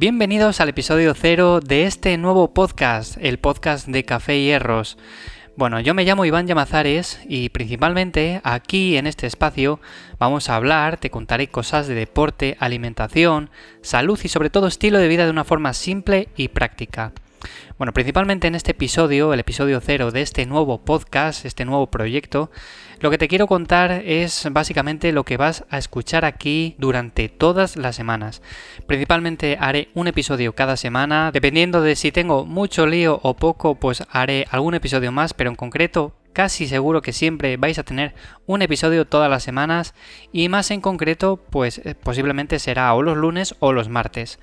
Bienvenidos al episodio cero de este nuevo podcast, el podcast de Café y Hierros. Bueno, yo me llamo Iván Llamazares y principalmente aquí en este espacio vamos a hablar, te contaré cosas de deporte, alimentación, salud y sobre todo estilo de vida de una forma simple y práctica. Bueno, principalmente en este episodio, el episodio cero de este nuevo podcast, este nuevo proyecto, lo que te quiero contar es básicamente lo que vas a escuchar aquí durante todas las semanas. Principalmente haré un episodio cada semana, dependiendo de si tengo mucho lío o poco, pues haré algún episodio más, pero en concreto casi seguro que siempre vais a tener un episodio todas las semanas y más en concreto pues eh, posiblemente será o los lunes o los martes.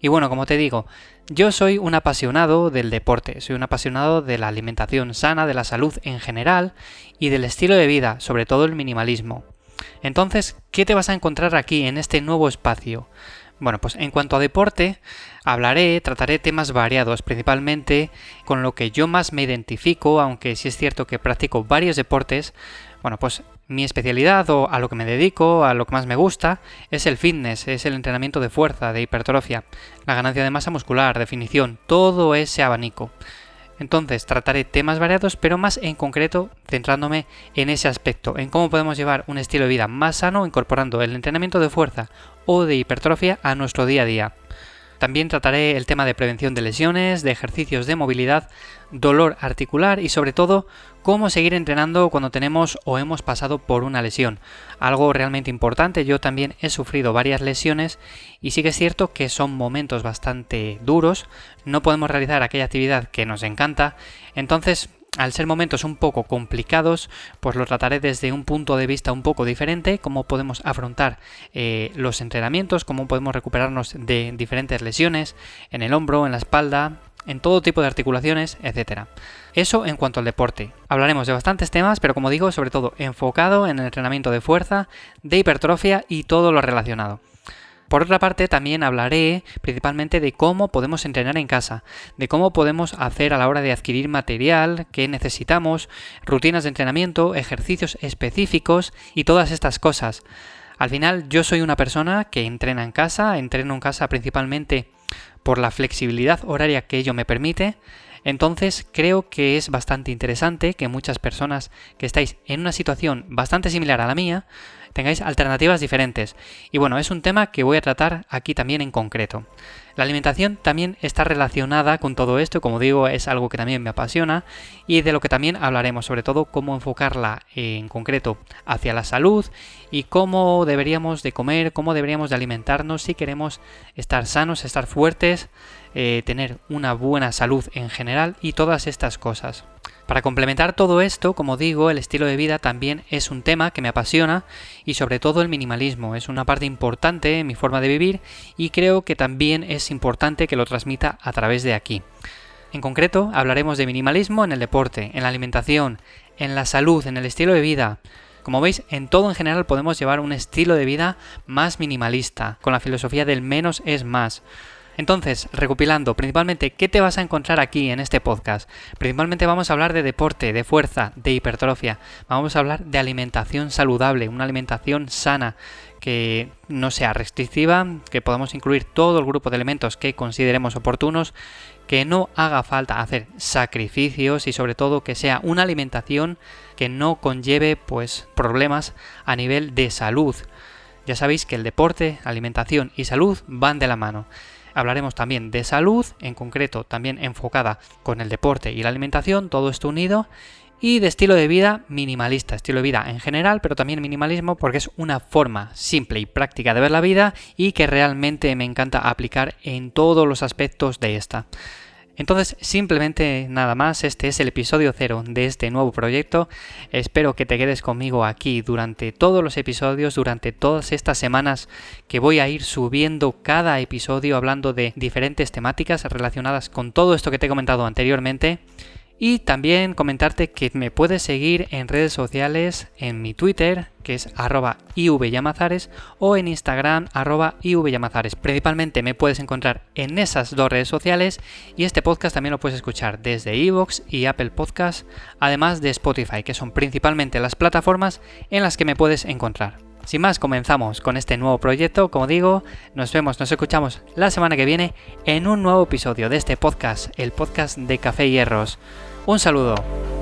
Y bueno, como te digo, yo soy un apasionado del deporte, soy un apasionado de la alimentación sana, de la salud en general y del estilo de vida, sobre todo el minimalismo. Entonces, ¿qué te vas a encontrar aquí en este nuevo espacio? Bueno, pues en cuanto a deporte, hablaré, trataré temas variados, principalmente con lo que yo más me identifico, aunque sí es cierto que practico varios deportes, bueno, pues mi especialidad o a lo que me dedico, a lo que más me gusta, es el fitness, es el entrenamiento de fuerza, de hipertrofia, la ganancia de masa muscular, definición, todo ese abanico. Entonces trataré temas variados, pero más en concreto centrándome en ese aspecto, en cómo podemos llevar un estilo de vida más sano incorporando el entrenamiento de fuerza o de hipertrofia a nuestro día a día. También trataré el tema de prevención de lesiones, de ejercicios de movilidad, dolor articular y sobre todo cómo seguir entrenando cuando tenemos o hemos pasado por una lesión. Algo realmente importante, yo también he sufrido varias lesiones y sí que es cierto que son momentos bastante duros, no podemos realizar aquella actividad que nos encanta, entonces al ser momentos un poco complicados, pues lo trataré desde un punto de vista un poco diferente, cómo podemos afrontar eh, los entrenamientos, cómo podemos recuperarnos de diferentes lesiones en el hombro, en la espalda, en todo tipo de articulaciones, etc. Eso en cuanto al deporte. Hablaremos de bastantes temas, pero como digo, sobre todo enfocado en el entrenamiento de fuerza, de hipertrofia y todo lo relacionado. Por otra parte, también hablaré principalmente de cómo podemos entrenar en casa, de cómo podemos hacer a la hora de adquirir material que necesitamos, rutinas de entrenamiento, ejercicios específicos y todas estas cosas. Al final yo soy una persona que entrena en casa, entreno en casa principalmente por la flexibilidad horaria que ello me permite, entonces creo que es bastante interesante que muchas personas que estáis en una situación bastante similar a la mía tengáis alternativas diferentes. Y bueno, es un tema que voy a tratar aquí también en concreto. La alimentación también está relacionada con todo esto, como digo, es algo que también me apasiona y de lo que también hablaremos, sobre todo cómo enfocarla en concreto hacia la salud y cómo deberíamos de comer, cómo deberíamos de alimentarnos si queremos estar sanos, estar fuertes, eh, tener una buena salud en general y todas estas cosas. Para complementar todo esto, como digo, el estilo de vida también es un tema que me apasiona y sobre todo el minimalismo. Es una parte importante en mi forma de vivir y creo que también es importante que lo transmita a través de aquí. En concreto, hablaremos de minimalismo en el deporte, en la alimentación, en la salud, en el estilo de vida. Como veis, en todo en general podemos llevar un estilo de vida más minimalista, con la filosofía del menos es más. Entonces, recopilando, principalmente, ¿qué te vas a encontrar aquí en este podcast? Principalmente vamos a hablar de deporte, de fuerza, de hipertrofia. Vamos a hablar de alimentación saludable, una alimentación sana que no sea restrictiva, que podamos incluir todo el grupo de elementos que consideremos oportunos, que no haga falta hacer sacrificios y sobre todo que sea una alimentación que no conlleve pues problemas a nivel de salud. Ya sabéis que el deporte, alimentación y salud van de la mano. Hablaremos también de salud, en concreto también enfocada con el deporte y la alimentación, todo esto unido. Y de estilo de vida minimalista, estilo de vida en general, pero también minimalismo porque es una forma simple y práctica de ver la vida y que realmente me encanta aplicar en todos los aspectos de esta. Entonces, simplemente nada más, este es el episodio cero de este nuevo proyecto. Espero que te quedes conmigo aquí durante todos los episodios, durante todas estas semanas que voy a ir subiendo cada episodio hablando de diferentes temáticas relacionadas con todo esto que te he comentado anteriormente. Y también comentarte que me puedes seguir en redes sociales, en mi Twitter, que es arroba ivyamazares, o en Instagram, arroba ivyamazares. Principalmente me puedes encontrar en esas dos redes sociales y este podcast también lo puedes escuchar desde Evox y Apple Podcast, además de Spotify, que son principalmente las plataformas en las que me puedes encontrar. Sin más, comenzamos con este nuevo proyecto. Como digo, nos vemos, nos escuchamos la semana que viene en un nuevo episodio de este podcast, el podcast de Café Hierros. Un saludo.